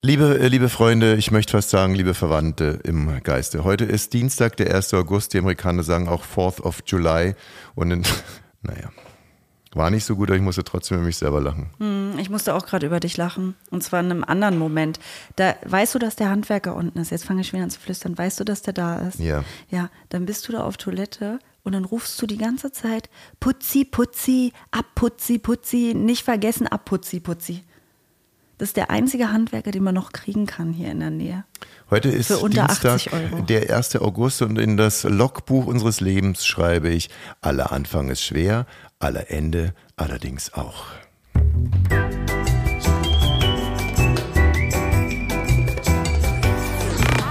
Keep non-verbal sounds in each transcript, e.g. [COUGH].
Liebe, äh, liebe Freunde, ich möchte fast sagen, liebe Verwandte im Geiste. Heute ist Dienstag, der 1. August. Die Amerikaner sagen auch 4th of July. Und in, [LAUGHS] naja, war nicht so gut, aber ich musste trotzdem über mich selber lachen. Hm, ich musste auch gerade über dich lachen. Und zwar in einem anderen Moment. Da weißt du, dass der Handwerker unten ist. Jetzt fange ich wieder an zu flüstern. Weißt du, dass der da ist? Ja. Ja, dann bist du da auf Toilette und dann rufst du die ganze Zeit Putzi, Putzi, abputzi, Putzi, nicht vergessen, abputzi, Putzi. Das ist der einzige Handwerker, den man noch kriegen kann hier in der Nähe. Heute ist Für unter Dienstag, 80 Euro. der 1. August und in das Logbuch unseres Lebens schreibe ich, aller Anfang ist schwer, aller Ende allerdings auch.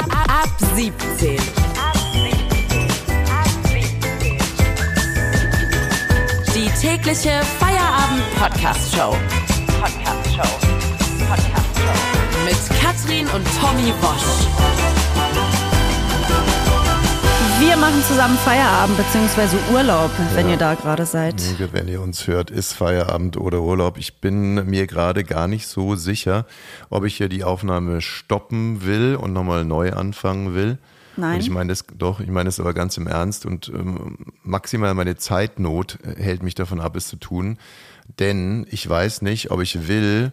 Ab 17. Die tägliche Feierabend-Podcast-Show. Katrin und Tommy Bosch. Wir machen zusammen Feierabend bzw. Urlaub, wenn ihr da gerade seid. Wenn ihr uns hört, ist Feierabend oder Urlaub. Ich bin mir gerade gar nicht so sicher, ob ich hier die Aufnahme stoppen will und nochmal neu anfangen will. Nein. Und ich meine das doch, ich meine das aber ganz im Ernst und ähm, maximal meine Zeitnot hält mich davon ab, es zu tun. Denn ich weiß nicht, ob ich will,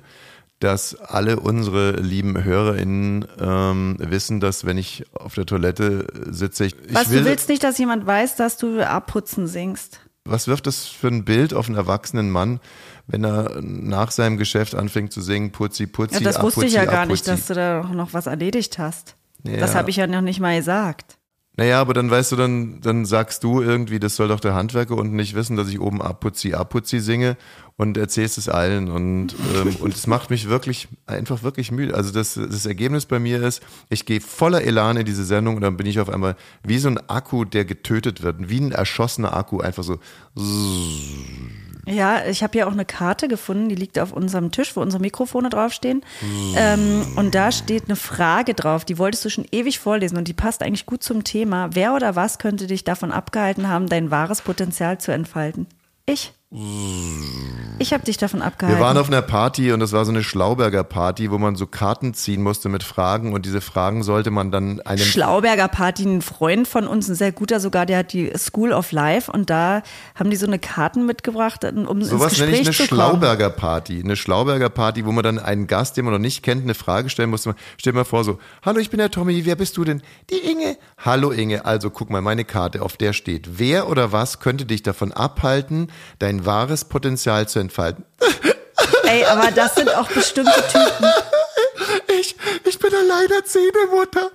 dass alle unsere lieben HörerInnen ähm, wissen, dass wenn ich auf der Toilette sitze, ich, ich Was, will, du willst nicht, dass jemand weiß, dass du abputzen singst? was wirft das für ein Bild auf einen erwachsenen Mann, wenn er nach seinem Geschäft anfängt zu singen, Putzi, Putzi, Ja, das wusste ich Apuzzi, ja gar nicht, Apuzzi. dass du da noch was erledigt hast. Das Ja. habe ich ja noch nicht mal gesagt. Naja, aber dann weißt du, dann, dann sagst du irgendwie, das soll doch der Handwerker unten nicht wissen, dass ich oben Apuzzi, Apuzzi singe und erzählst es allen und ähm, [LAUGHS] und es macht mich wirklich einfach wirklich müde. Also das, das Ergebnis bei mir ist, ich gehe voller Elan in diese Sendung und dann bin ich auf einmal wie so ein Akku, der getötet wird, wie ein erschossener Akku, einfach so. Ja, ich habe ja auch eine Karte gefunden, die liegt auf unserem Tisch, wo unsere Mikrofone draufstehen. Ähm, und da steht eine Frage drauf, die wolltest du schon ewig vorlesen und die passt eigentlich gut zum Thema. Wer oder was könnte dich davon abgehalten haben, dein wahres Potenzial zu entfalten? Ich. Ich habe dich davon abgehalten. Wir waren auf einer Party und das war so eine Schlauberger Party, wo man so Karten ziehen musste mit Fragen und diese Fragen sollte man dann einem Schlauberger Party, ein Freund von uns, ein sehr guter sogar, der hat die School of Life und da haben die so eine Karten mitgebracht, um Sowas ins nenne Gespräch ich eine zu kommen. Schlauberger Party. Eine Schlauberger Party, wo man dann einen Gast, den man noch nicht kennt, eine Frage stellen muss. Stell dir mal vor so, hallo, ich bin der Tommy, wer bist du denn? Die Inge. Hallo Inge, also guck mal, meine Karte, auf der steht, wer oder was könnte dich davon abhalten, dein wahres Potenzial zu entfalten? [LAUGHS] Ey, aber das sind auch bestimmte Typen. Ich, ich bin alleinerziehende Mutter.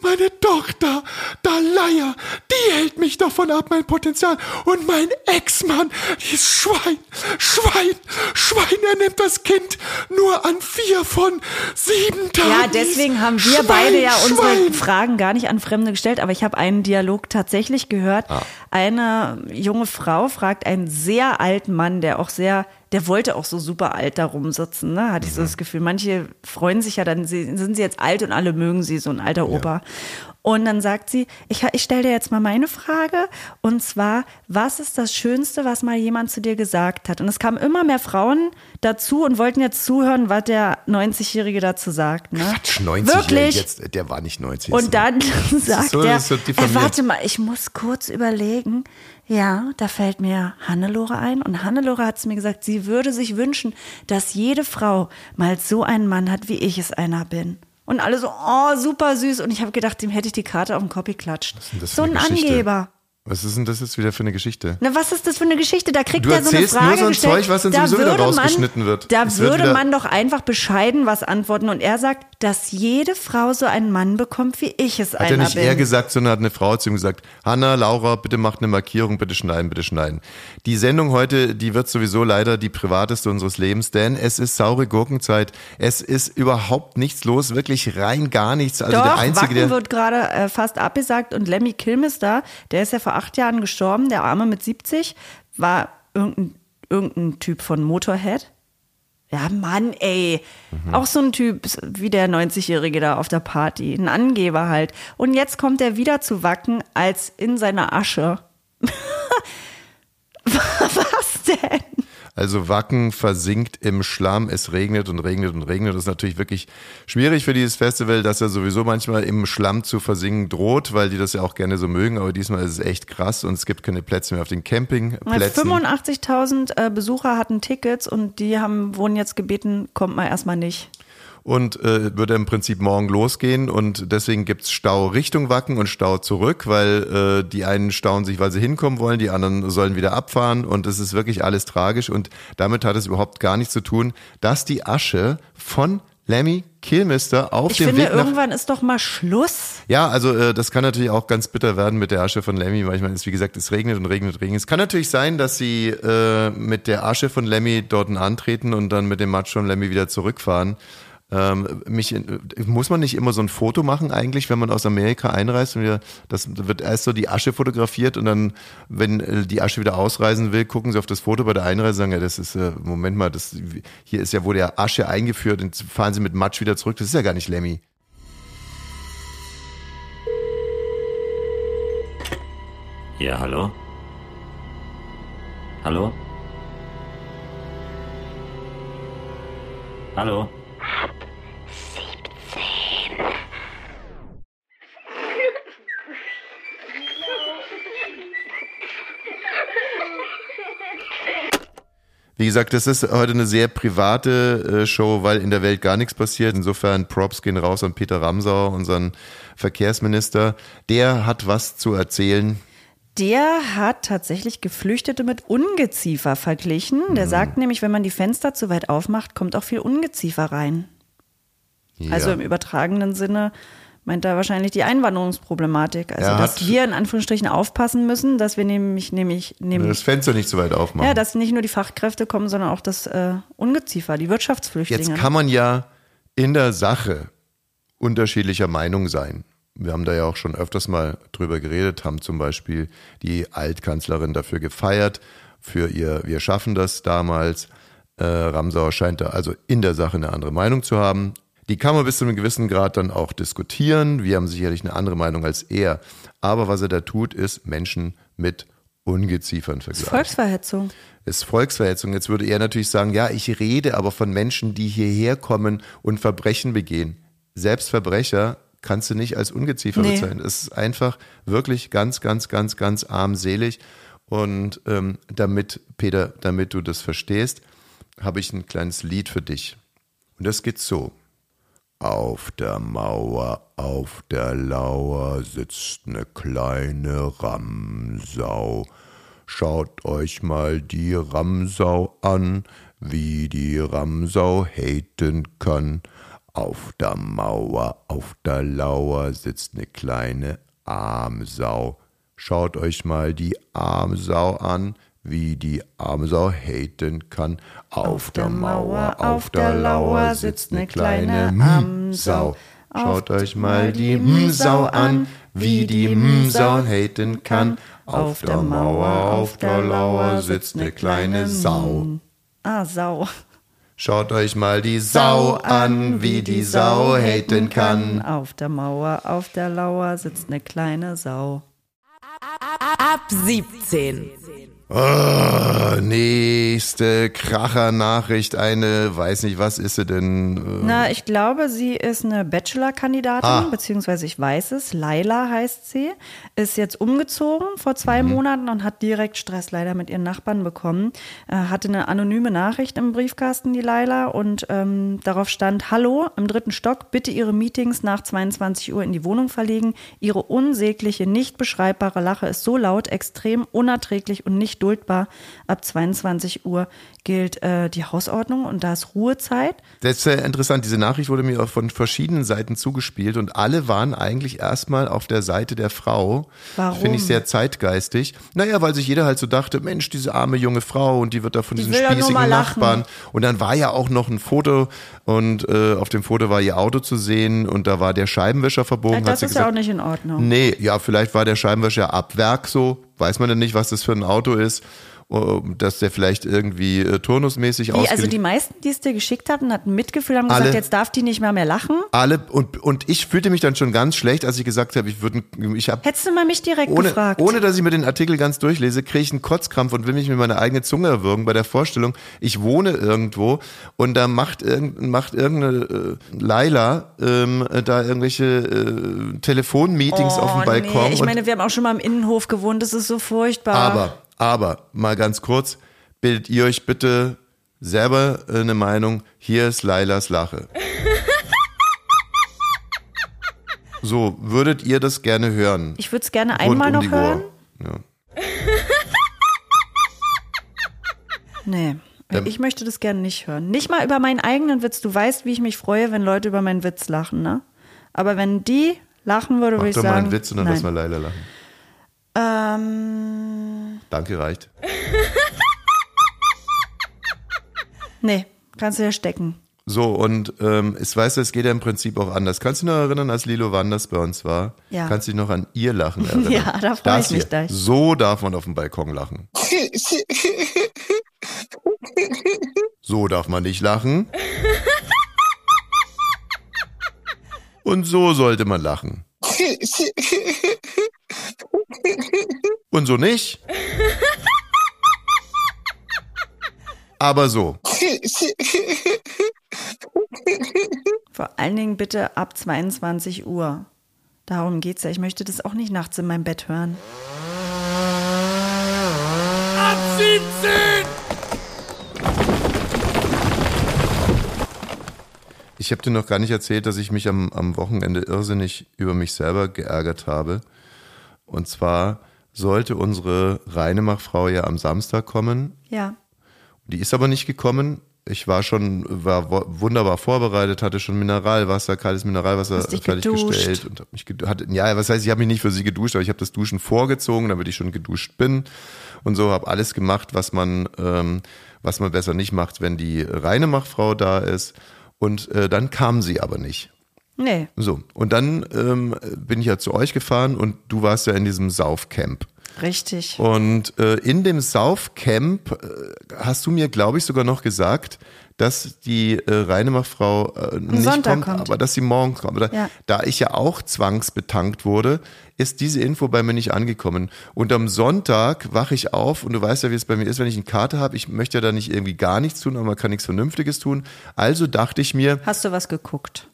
Meine Tochter, Dalaya, die hält mich davon ab, mein Potenzial. Und mein Ex-Mann, dieses Schwein, Schwein, Schwein, er nimmt das Kind nur an vier von sieben Tagen. Ja, deswegen haben wir Schwein, beide ja unsere Schwein. Fragen gar nicht an Fremde gestellt, aber ich habe einen Dialog tatsächlich gehört. Ah. Eine junge Frau fragt einen sehr alten Mann, der auch sehr, der wollte auch so super alt da rumsitzen, ne? Hatte ich so Mhm. das Gefühl. Manche freuen sich ja dann, sie, sind sie jetzt alt und alle mögen sie, so ein alter Opa. Und dann sagt sie, ich, ich stelle dir jetzt mal meine Frage und zwar, was ist das Schönste, was mal jemand zu dir gesagt hat? Und es kamen immer mehr Frauen dazu und wollten jetzt zuhören, was der 90-Jährige dazu sagt. Ne? Quatsch, 90 Wirklich? Jetzt, der war nicht 90. Und dann [LAUGHS] sagt so, er, so äh, diffamiert. warte mal, ich muss kurz überlegen. Ja, da fällt mir Hannelore ein. Und Hannelore hat zu mir gesagt, sie würde sich wünschen, dass jede Frau mal so einen Mann hat, wie ich es einer bin. Und alle so, oh, super süß. Und ich habe gedacht, dem hätte ich die Karte auf den Kopf geklatscht. So ein Geschichte? Angeber. Was ist denn das jetzt wieder für eine Geschichte? Na, was ist das für eine Geschichte? Da kriegt Du er so eine erzählst nur Frage so ein gestellt. Zeug, was dann da sowieso wieder würde rausgeschnitten man, wird. Da Es wird würde wieder- man doch einfach bescheiden was antworten. Und er sagt, dass jede Frau so einen Mann bekommt, wie ich es Hat einer er nicht bin. er gesagt, sondern hat eine Frau zu ihm gesagt, Hanna, Laura, bitte macht eine Markierung, bitte schneiden, bitte schneiden. Die Sendung heute, die wird sowieso leider die privateste unseres Lebens, denn es ist saure Gurkenzeit. Es ist überhaupt nichts los, wirklich rein gar nichts. Also Doch, der Einzige, Wacken der... wird gerade äh, fast abgesagt und Lemmy Kilmister, der ist ja vor acht Jahren gestorben, der Arme mit 70, war irgendein, irgendein Typ von Motorhead. Ja, Mann, ey. Mhm. Auch so ein Typ wie der 90-Jährige da auf der Party. Ein Angeber halt. Und jetzt kommt er wieder zu Wacken als in seiner Asche. [LAUGHS] Was denn? Also Wacken versinkt im Schlamm, es regnet und regnet und regnet. Das ist natürlich wirklich schwierig für dieses Festival, dass er sowieso manchmal im Schlamm zu versinken droht, weil die das ja auch gerne so mögen. Aber diesmal ist es echt krass und es gibt keine Plätze mehr auf den Campingplätzen. 85.000 äh, Besucher hatten Tickets und die haben, wurden jetzt gebeten, kommt mal erstmal nicht und äh, würde im Prinzip morgen losgehen und deswegen gibt's Stau Richtung Wacken und Stau zurück, weil äh, die einen stauen sich, weil sie hinkommen wollen, die anderen sollen wieder abfahren und es ist wirklich alles tragisch und damit hat es überhaupt gar nichts zu tun, dass die Asche von Lemmy Kilmister auf ich dem finde, Weg nach irgendwann ist doch mal Schluss. ja, also äh, das kann natürlich auch ganz bitter werden mit der Asche von Lemmy. Manchmal ist, wie gesagt, es regnet und regnet und regnet. Es kann natürlich sein, dass sie äh, mit der Asche von Lemmy dort antreten und dann mit dem Matsch von Lemmy wieder zurückfahren. Ähm, mich, muss man nicht immer so ein Foto machen eigentlich, wenn man aus Amerika einreist und wir, das wird erst so die Asche fotografiert und dann, wenn äh, die Asche wieder ausreisen will, gucken sie auf das Foto bei der Einreise und sagen, ja, das ist, äh, Moment mal, das, hier ist ja wohl der Asche eingeführt und fahren sie mit Matsch wieder zurück. Das ist ja gar nicht Lemmy. Ja, hallo? Hallo? Hallo? Wie gesagt, das ist heute eine sehr private äh, Show, weil in der Welt gar nichts passiert. Insofern Props gehen raus an Peter Ramsau, unseren Verkehrsminister. Der hat was zu erzählen. Der hat tatsächlich Geflüchtete mit Ungeziefer verglichen. Der sagt nämlich, wenn man die Fenster zu weit aufmacht, kommt auch viel Ungeziefer rein. Ja. Also im übertragenen Sinne meint er wahrscheinlich die Einwanderungsproblematik. Also Er dass wir in Anführungsstrichen aufpassen müssen, dass wir nämlich, nämlich, nämlich das Fenster nicht zu weit aufmachen. ja, dass nicht nur die Fachkräfte kommen, sondern auch das äh, Ungeziefer, die Wirtschaftsflüchtlinge. Jetzt kann man ja in der Sache unterschiedlicher Meinung sein. Wir haben da ja auch schon öfters mal drüber geredet, haben zum Beispiel die Altkanzlerin dafür gefeiert, für ihr Wir schaffen das damals. Äh, Ramsauer scheint da also in der Sache eine andere Meinung zu haben. Die kann man bis zu einem gewissen Grad dann auch diskutieren. Wir haben sicherlich eine andere Meinung als er. Aber was er da tut, ist Menschen mit Ungeziefern vergleichen Volksverhetzung. ist Volksverhetzung. Jetzt würde er natürlich sagen, ja, ich rede aber von Menschen, die hierher kommen und Verbrechen begehen. Selbst Verbrecher kannst du nicht als Ungeziefer Nee. bezeichnen. Es ist einfach wirklich ganz, ganz, ganz, ganz armselig. Und ähm, damit, Peter, damit du das verstehst, habe ich ein kleines Lied für dich. Und das geht so. Auf der Mauer, auf der Lauer sitzt ne kleine Ramsau. Schaut euch mal die Ramsau an, wie die Ramsau haten kann. Auf der Mauer, auf der Lauer sitzt ne kleine Armsau. Schaut euch mal die Armsau an, wie die Armsau haten kann. Auf, der Mauer, auf der Lauer sitzt ne kleine Msau. Schaut euch mal die Msau an, wie die Msau haten kann. Auf der Mauer, auf der Lauer sitzt ne kleine Sau. Ah, Sau. Schaut euch mal die Sau an, wie die Sau haten kann. Auf der Mauer, auf der Lauer sitzt eine kleine Sau. Ab 17. Oh, nächste Kracher-Nachricht, eine, weiß nicht, was ist sie denn? Äh, Na, ich glaube, sie ist eine Bachelor-Kandidatin, Ah. beziehungsweise ich weiß es. Laila heißt sie. Ist jetzt umgezogen vor zwei Mhm. Monaten und hat direkt Stress leider mit ihren Nachbarn bekommen. Äh, hatte eine anonyme Nachricht im Briefkasten, die Laila, und ähm, darauf stand: Hallo, im dritten Stock, bitte Ihre Meetings nach 22 Uhr in die Wohnung verlegen. Ihre unsägliche, nicht beschreibbare Lache ist so laut, extrem unerträglich und nicht duldbar. Ab 22 Uhr gilt äh, die Hausordnung und da ist Ruhezeit. Das ist sehr interessant. Diese Nachricht wurde mir auch von verschiedenen Seiten zugespielt und alle waren eigentlich erstmal auf der Seite der Frau. Warum? Finde ich sehr zeitgeistig. Naja, weil sich jeder halt so dachte, Mensch, diese arme junge Frau und die wird da von Die diesen spießigen. Nachbarn. Und dann war ja auch noch ein Foto und äh, auf dem Foto war ihr Auto zu sehen und da war der Scheibenwischer verbogen. hat Das ist gesagt. ja auch nicht in Ordnung. Nee, ja, vielleicht war der Scheibenwischer ab Werk so, weiß man denn nicht, was das für ein Auto ist. Um, dass der vielleicht irgendwie äh, turnusmäßig ausge also die meisten, die es dir geschickt hatten, hatten Mitgefühl, haben Alle. gesagt, jetzt darf die nicht mehr mehr lachen. alle und und ich fühlte mich dann schon ganz schlecht, als ich gesagt habe, ich würde ich habe Hättest du mal mich direkt ohne, gefragt. ohne dass ich mir den Artikel ganz durchlese, kriege ich einen Kotzkrampf und will mich mit meiner eigenen Zunge erwürgen bei der Vorstellung, ich wohne irgendwo und da macht, irgend, macht irgendeine äh, Laila ähm, äh, da irgendwelche äh, Telefonmeetings auf dem Balkon. Oh, Nee. Ich meine, wir haben auch schon mal im Innenhof gewohnt, das ist so furchtbar. aber, aber, mal ganz kurz, bildet ihr euch bitte selber äh, eine Meinung, hier ist Lailas Lache. [LAUGHS] So, würdet ihr das gerne hören? Ich würde es gerne Rund einmal um noch die hören. Uhr. Ja. [LAUGHS] Nee. Ähm. Ich möchte das gerne nicht hören. Nicht mal über meinen eigenen Witz. Du weißt, wie ich mich freue, wenn Leute über meinen Witz lachen, ne? Aber wenn die lachen würde, würde Mach ich doch mal sagen. einen Witz und dann nein. lass mal Laila lachen. Ähm, Danke, reicht. [LAUGHS] nee, kannst du ja stecken. So, und ähm, ich weiß, es geht ja im Prinzip auch anders. Kannst du dich noch erinnern, als Lilo Wanders bei uns war? Ja. Kannst du dich noch an ihr Lachen [LAUGHS] erinnern? Ja, da freu Das ich mich gleich. So darf man auf dem Balkon lachen. [LAUGHS] So darf man nicht lachen. Und so sollte man lachen. Und so nicht. Aber so. Vor allen Dingen bitte ab 22 Uhr. Darum geht's ja. Ich möchte das auch nicht nachts in meinem Bett hören. Ich habe dir noch gar nicht erzählt, dass ich mich am, am Wochenende irrsinnig über mich selber geärgert habe. Und zwar sollte unsere Reinemachfrau ja am Samstag kommen. Ja. Die ist aber nicht gekommen. Ich war schon, war wunderbar vorbereitet, hatte schon Mineralwasser, kaltes Mineralwasser fertiggestellt und habe mich hatte, ja, was heißt, ich habe mich nicht für sie geduscht, aber ich habe das Duschen vorgezogen, damit ich schon geduscht bin und so habe alles gemacht, was man, ähm, was man besser nicht macht, wenn die reine Machfrau da ist. Und äh, dann kam sie aber nicht. Nee. So, und dann ähm, bin ich ja zu euch gefahren und du warst ja in diesem Saufcamp. Richtig. Und äh, in dem Saufcamp äh, hast du mir, glaube ich, sogar noch gesagt, dass die äh, Reinemachfrau äh, nicht Sonntag kommt, kommt. aber dass sie morgen kommt. Da, Ja. da ich ja auch zwangsbetankt wurde, ist diese Info bei mir nicht angekommen. Und am Sonntag wache ich auf und du weißt ja, wie es bei mir ist, wenn ich eine Karte habe. Ich möchte ja da nicht irgendwie gar nichts tun, aber man kann nichts Vernünftiges tun. Also dachte ich mir, Hast du was geguckt?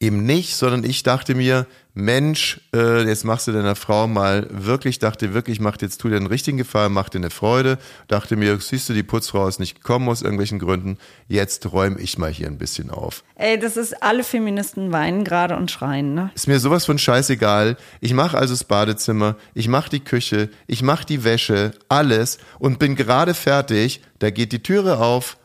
Eben nicht, sondern ich dachte mir, Mensch, äh, jetzt machst du deiner Frau mal wirklich, dachte wirklich, macht jetzt tu dir einen richtigen Gefallen, mach dir eine Freude. Dachte mir, siehst du, die Putzfrau ist nicht gekommen aus irgendwelchen Gründen. Jetzt räume ich mal hier ein bisschen auf. Ey, das ist, alle Feministen weinen gerade und schreien, ne? Ist mir sowas von scheißegal. Ich mache also das Badezimmer, ich mache die Küche, ich mache die Wäsche, alles und bin gerade fertig. Da geht die Türe auf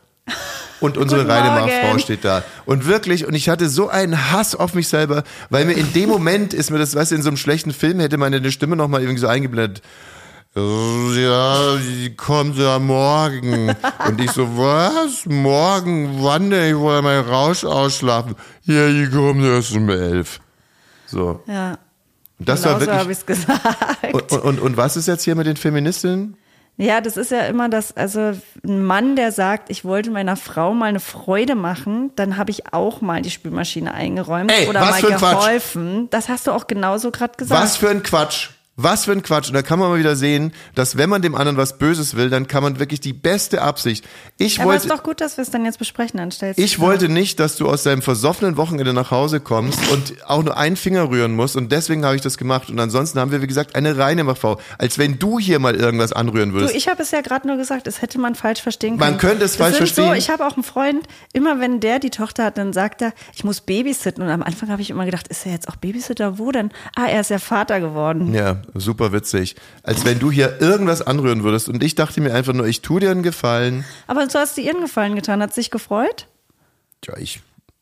und unsere Guten reine Morgen. Frau steht da. Und wirklich, und ich hatte so einen Hass auf mich selber, weil mir in dem Moment ist mir das, weißt du, in so einem schlechten Film hätte meine Stimme nochmal irgendwie so eingeblendet. Ja, die kommt ja morgen. Und ich so, was? Morgen? Wann denn? Ich wollte meinen Rausch ausschlafen. Ja, die kommt erst um elf. So. Ja. Das genau war so habe wirklich. ich es gesagt. Und, und, und was ist jetzt hier mit den Feministinnen? Ja, das ist ja immer das, also ein Mann, der sagt, ich wollte meiner Frau mal eine Freude machen, dann habe ich auch mal die Spülmaschine eingeräumt Ey, oder was mal für ein Quatsch. geholfen. Das hast du auch genauso gerade gesagt. Was für ein Quatsch. Was für ein Quatsch. Und da kann man mal wieder sehen, dass wenn man dem anderen was Böses will, dann kann man wirklich die beste Absicht. Ich Aber ist wollte, doch gut, dass wir es dann jetzt besprechen, dann stellst ich wollte nicht, dass du aus deinem versoffenen Wochenende nach Hause kommst und auch nur einen Finger rühren musst. Und deswegen habe ich das gemacht. Und ansonsten haben wir, wie gesagt, eine reine Machfrau. Als wenn du hier mal irgendwas anrühren Du, würdest. ich habe es ja gerade nur gesagt, das hätte man falsch verstehen Man können. könnte es Das falsch verstehen. So, ich habe auch einen Freund, immer wenn der die Tochter hat, dann sagt er, ich muss babysitten. Und am Anfang habe ich immer gedacht, ist er jetzt auch Babysitter? Wo denn? Ah, er ist ja Vater geworden. Ja, super witzig. Als wenn du hier irgendwas anrühren würdest. Und ich dachte mir einfach nur, ich tu dir einen Gefallen. Aber so hast du ihren Gefallen getan. Hat sich gefreut? Tja, ich,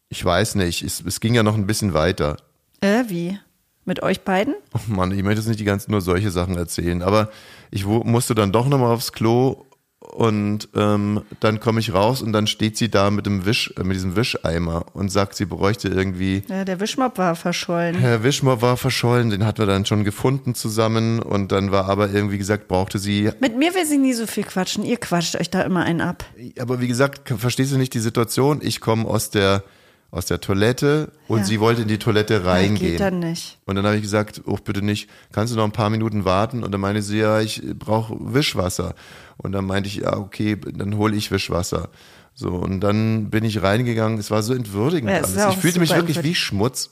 ich weiß nicht. Es, es ging ja noch ein bisschen weiter. Äh, wie? Mit euch beiden? Oh Mann, ich möchte jetzt nicht die ganzen nur solche Sachen erzählen, aber ich musste dann doch nochmal aufs Klo Und ähm, dann komme ich raus und dann steht sie da mit dem Wisch, äh, mit diesem Wischeimer und sagt, sie bräuchte irgendwie. Ja, der Wischmopp war verschollen. Herr Wischmopp war verschollen, den hatten wir dann schon gefunden zusammen und dann war aber irgendwie gesagt, brauchte sie. Mit mir will sie nie so viel quatschen. Ihr quatscht euch da immer einen ab. Aber wie gesagt, verstehst du nicht die Situation? Ich komme aus der aus der Toilette und Ja. sie wollte in die Toilette reingehen. Geht dann nicht. Und dann habe ich gesagt, oh bitte nicht, kannst du noch ein paar Minuten warten? Und dann meinte sie, ja, ich brauche Wischwasser. Und dann meinte ich, ja, okay, dann hole ich Wischwasser. So, und dann bin ich reingegangen. Es war so entwürdigend Ja, es alles. Ich fühlte mich wirklich wie. Schmutz.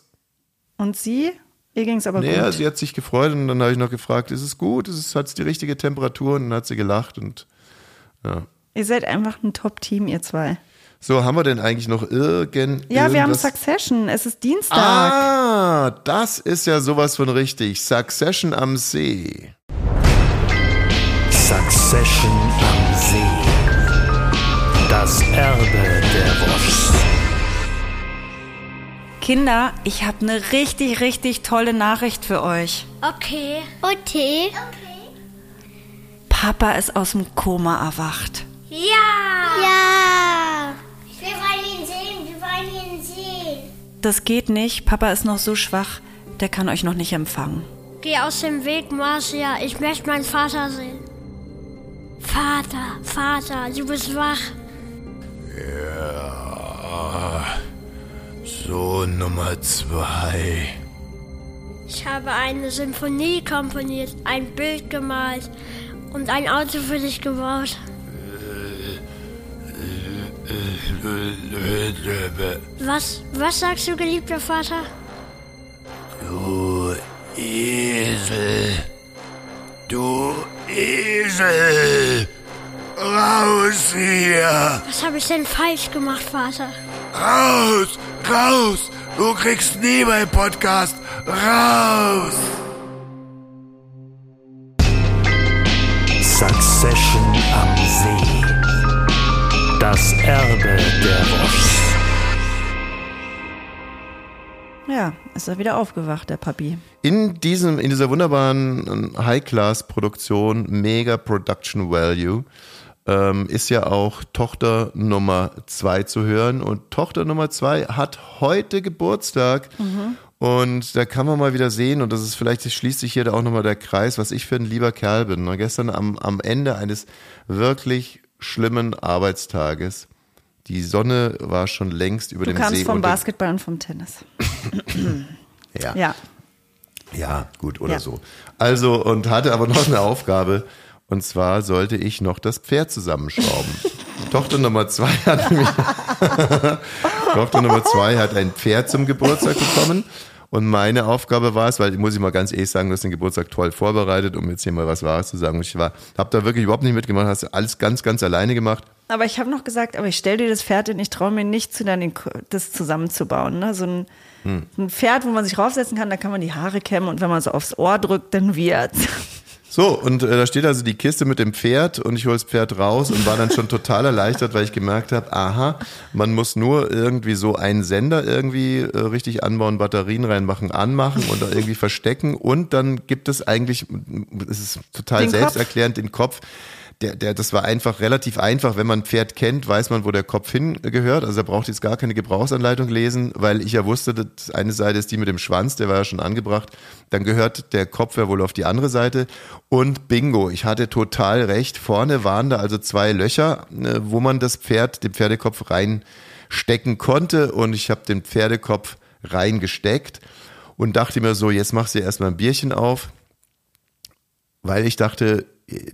Und sie? Ihr ging's aber Naja, gut. sie hat sich gefreut und dann habe ich noch gefragt, ist es gut? Es, hat es die richtige Temperatur? Und dann hat sie gelacht und Ihr seid einfach ein Top-Team, ihr zwei. So, haben wir denn eigentlich noch irgend Ja, wir haben Succession. Es ist Dienstag. Ah, das ist ja sowas von richtig. Succession am See. Succession am See. Das Erbe der Wurst. Kinder, ich habe eine richtig, richtig tolle Nachricht für euch. Okay. Okay. Papa ist aus dem Koma erwacht. Ja. Ja. Wir wollen ihn sehen. Wir wollen ihn sehen. Das geht nicht. Papa ist noch so schwach, der kann euch noch nicht empfangen. Geh aus dem Weg, Marcia. Ich möchte meinen Vater sehen. Vater, Vater, du bist wach. So Nummer zwei. Ich habe eine Symphonie komponiert, ein Bild gemalt und ein Auto für dich gebaut. Was, was sagst du, geliebter Vater? Du Esel. Du Esel. Raus hier. Was habe ich denn falsch gemacht, Vater? Raus. Raus. Du kriegst nie meinen Podcast. Raus. Succession am See. Das Erbe der Wurst. Ja, ist er wieder aufgewacht, der Papi. In diesem, in dieser wunderbaren ähm, High-Class-Produktion, mega Production Value, ähm, ist ja auch Tochter Nummer zwei zu hören. Und Tochter Nummer zwei hat heute Geburtstag. Und da kann man mal wieder sehen, und das ist vielleicht, das schließt sich hier da auch nochmal der Kreis, was ich für ein lieber Kerl bin. Und gestern am, am Ende eines wirklich schlimmen Arbeitstages, die Sonne war schon längst über Du dem kamst See. vom unter- Basketball und vom Tennis. [CLEARS THROAT] ja. Ja. Ja, gut, oder Ja. so. Also, und hatte aber noch eine Aufgabe. Und zwar sollte ich noch das Pferd zusammenschrauben. [LAUGHS] Tochter Nummer zwei hat [LAUGHS] nämlich, [LAUGHS] Tochter Nummer zwei hat ein Pferd zum Geburtstag bekommen. Und meine Aufgabe war es, weil muss ich mal ganz ehrlich sagen, du hast den Geburtstag toll vorbereitet, um jetzt hier mal was Wahres zu sagen. Und Ich war, habe da wirklich überhaupt nicht mitgemacht, hast alles ganz, ganz alleine gemacht. Aber ich habe noch gesagt, aber ich stell dir das Pferd hin, ich traue mir nicht zu, dann das zusammenzubauen. Ne? So ein, Hm. ein Pferd, wo man sich raufsetzen kann, da kann man die Haare kämmen und wenn man so aufs Ohr drückt, dann wird's. So, und äh, da steht also die Kiste mit dem Pferd und ich hole das Pferd raus und war dann schon total erleichtert, weil ich gemerkt habe, aha, man muss nur irgendwie so einen Sender irgendwie äh, richtig anbauen, Batterien reinmachen, anmachen und da irgendwie verstecken und dann gibt es eigentlich, es ist total Den Kopf. selbsterklärend, den Kopf. Der, der, das war einfach relativ einfach. Wenn man ein Pferd kennt, weiß man, wo der Kopf hingehört. Also er braucht jetzt gar keine Gebrauchsanleitung lesen, weil ich ja wusste, dass eine Seite ist die mit dem Schwanz, der war ja schon angebracht. Dann gehört der Kopf ja wohl auf die andere Seite. Und bingo, ich hatte total recht. Vorne waren da also zwei Löcher, äh, wo man das Pferd, den Pferdekopf reinstecken konnte. Und ich habe den Pferdekopf reingesteckt und dachte mir so, jetzt machst du erstmal ein Bierchen auf weil ich dachte,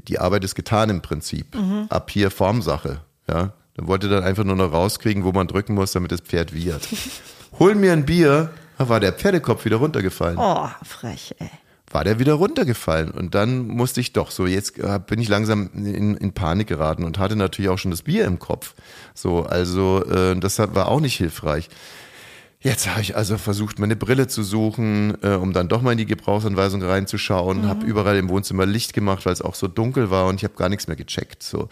die Arbeit ist getan im Prinzip. Ab hier Formsache. Ja, dann wollte dann einfach nur noch rauskriegen, wo man drücken muss, damit das Pferd wiehert. [LAUGHS] Hol mir ein Bier, da war der Pferdekopf wieder runtergefallen. Oh, frech, ey. War der wieder runtergefallen und dann musste ich doch so, jetzt äh, bin ich langsam in, in Panik geraten und hatte natürlich auch schon das Bier im Kopf. So, also äh, das war auch nicht hilfreich. Jetzt habe ich also versucht, meine Brille zu suchen, äh, um dann doch mal in die Gebrauchsanweisung reinzuschauen. Habe überall im Wohnzimmer Licht gemacht, weil es auch so dunkel war und ich habe gar nichts mehr gecheckt. So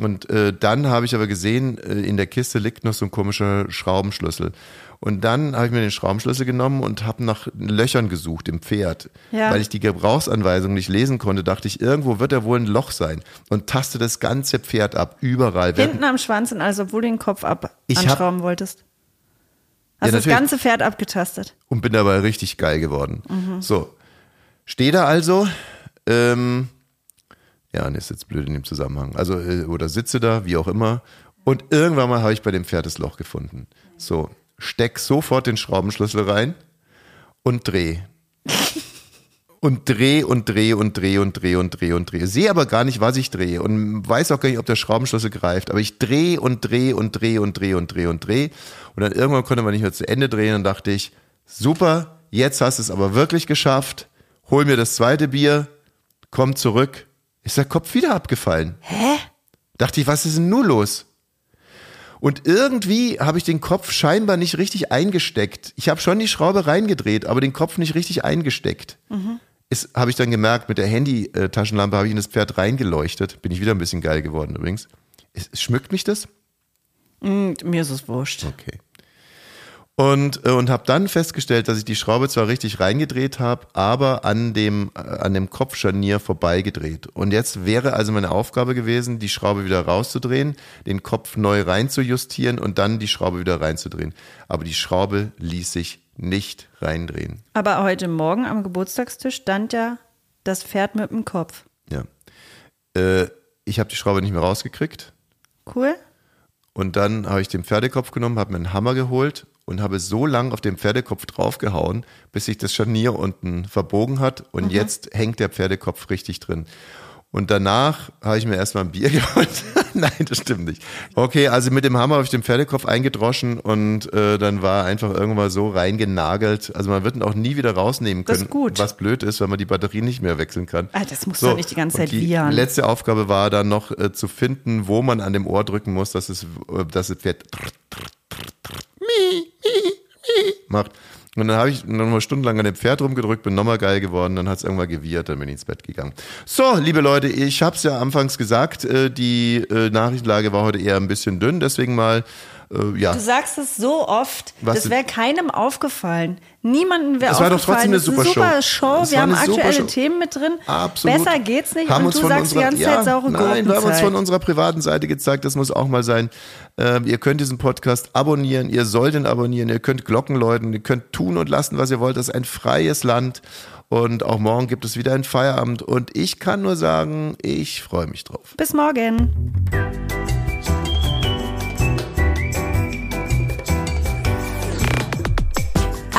Und äh, dann habe ich aber gesehen, äh, in der Kiste liegt noch so ein komischer Schraubenschlüssel. Und dann habe ich mir den Schraubenschlüssel genommen und habe nach Löchern gesucht im Pferd. Ja. Weil ich die Gebrauchsanweisung nicht lesen konnte, dachte ich, irgendwo wird da wohl ein Loch sein. Und taste das ganze Pferd ab, überall. Hinten am Schwanz und alles, obwohl du den Kopf ab anschrauben wolltest. Hast Ja, das natürlich. ganze Pferd abgetastet. und bin dabei richtig geil geworden. So, stehe da also, ähm, ja, und ist jetzt blöd in dem Zusammenhang. Also, äh, oder sitze da, wie auch immer. Und irgendwann mal habe ich bei dem Pferd das Loch gefunden. So, steck sofort den Schraubenschlüssel rein und dreh. Und dreh und dreh und dreh und dreh und dreh und dreh. Sehe aber gar nicht, was ich drehe und weiß auch gar nicht, ob der Schraubenschlüssel greift. Aber ich dreh und dreh und dreh und dreh und dreh und dreh. Und dann irgendwann konnte man nicht mehr zu Ende drehen und dachte ich, super, jetzt hast du es aber wirklich geschafft. Hol mir das zweite Bier, komm zurück. Ist der Kopf wieder abgefallen. Hä? Dachte ich, was ist denn nun los? Und irgendwie habe ich den Kopf scheinbar nicht richtig eingesteckt. Ich habe schon die Schraube reingedreht, aber den Kopf nicht richtig eingesteckt. Ist, habe ich dann gemerkt, mit der Handy-Taschenlampe habe ich in das Pferd reingeleuchtet. Bin ich wieder ein bisschen geil geworden übrigens. Es, schmückt mich das? Hm, mir ist es wurscht. Okay. Und, äh, und habe dann festgestellt, dass ich die Schraube zwar richtig reingedreht habe, aber an dem, äh, an dem Kopfscharnier vorbeigedreht. Und jetzt wäre also meine Aufgabe gewesen, die Schraube wieder rauszudrehen, den Kopf neu reinzujustieren und dann die Schraube wieder reinzudrehen. Aber die Schraube ließ sich nicht reindrehen. Aber heute Morgen am Geburtstagstisch stand ja das Pferd mit dem Kopf. Ja. Äh, ich habe die Schraube nicht mehr rausgekriegt. Cool? Und dann habe ich den Pferdekopf genommen, habe mir einen Hammer geholt und habe so lang auf den Pferdekopf draufgehauen, bis sich das Scharnier unten verbogen hat. Und jetzt hängt der Pferdekopf richtig drin. Und danach habe ich mir erstmal ein Bier [LAUGHS] geholt. Nein, das stimmt nicht. Okay, also mit dem Hammer habe ich den Pferdekopf eingedroschen und äh, dann war einfach irgendwann so reingenagelt. Also man wird ihn auch nie wieder rausnehmen Das können. ist gut. Was blöd ist, weil man die Batterie nicht mehr wechseln kann. Ah, das musst du doch nicht die ganze Zeit die wiehern. letzte Aufgabe war dann noch äh, zu finden, wo man an dem Ohr drücken muss, dass es, äh, dass das Pferd macht. Und dann habe ich nochmal stundenlang an dem Pferd rumgedrückt, bin nochmal geil geworden, dann hat es irgendwann gewirrt, dann bin ich ins Bett gegangen. So, liebe Leute, ich habe es ja anfangs gesagt, äh, die äh, Nachrichtenlage war heute eher ein bisschen dünn, deswegen mal, äh, ja. Du sagst es so oft, Was das wäre keinem aufgefallen. Niemandem wäre Es war aufgefallen. doch trotzdem eine super super Show. Wir haben aktuelle Show. Themen mit drin. Absolut. Besser geht's nicht. Haben und du sagst die ganze ja, Zeit saure Nein, wir haben uns von unserer privaten Seite gezeigt, das muss auch mal sein. Ähm, ihr könnt diesen Podcast abonnieren, ihr sollt ihn abonnieren, ihr könnt Glocken läuten, ihr könnt tun und lassen, was ihr wollt. Das ist ein freies Land und auch morgen gibt es wieder ein Feierabend und ich kann nur sagen, ich freue mich drauf. Bis morgen.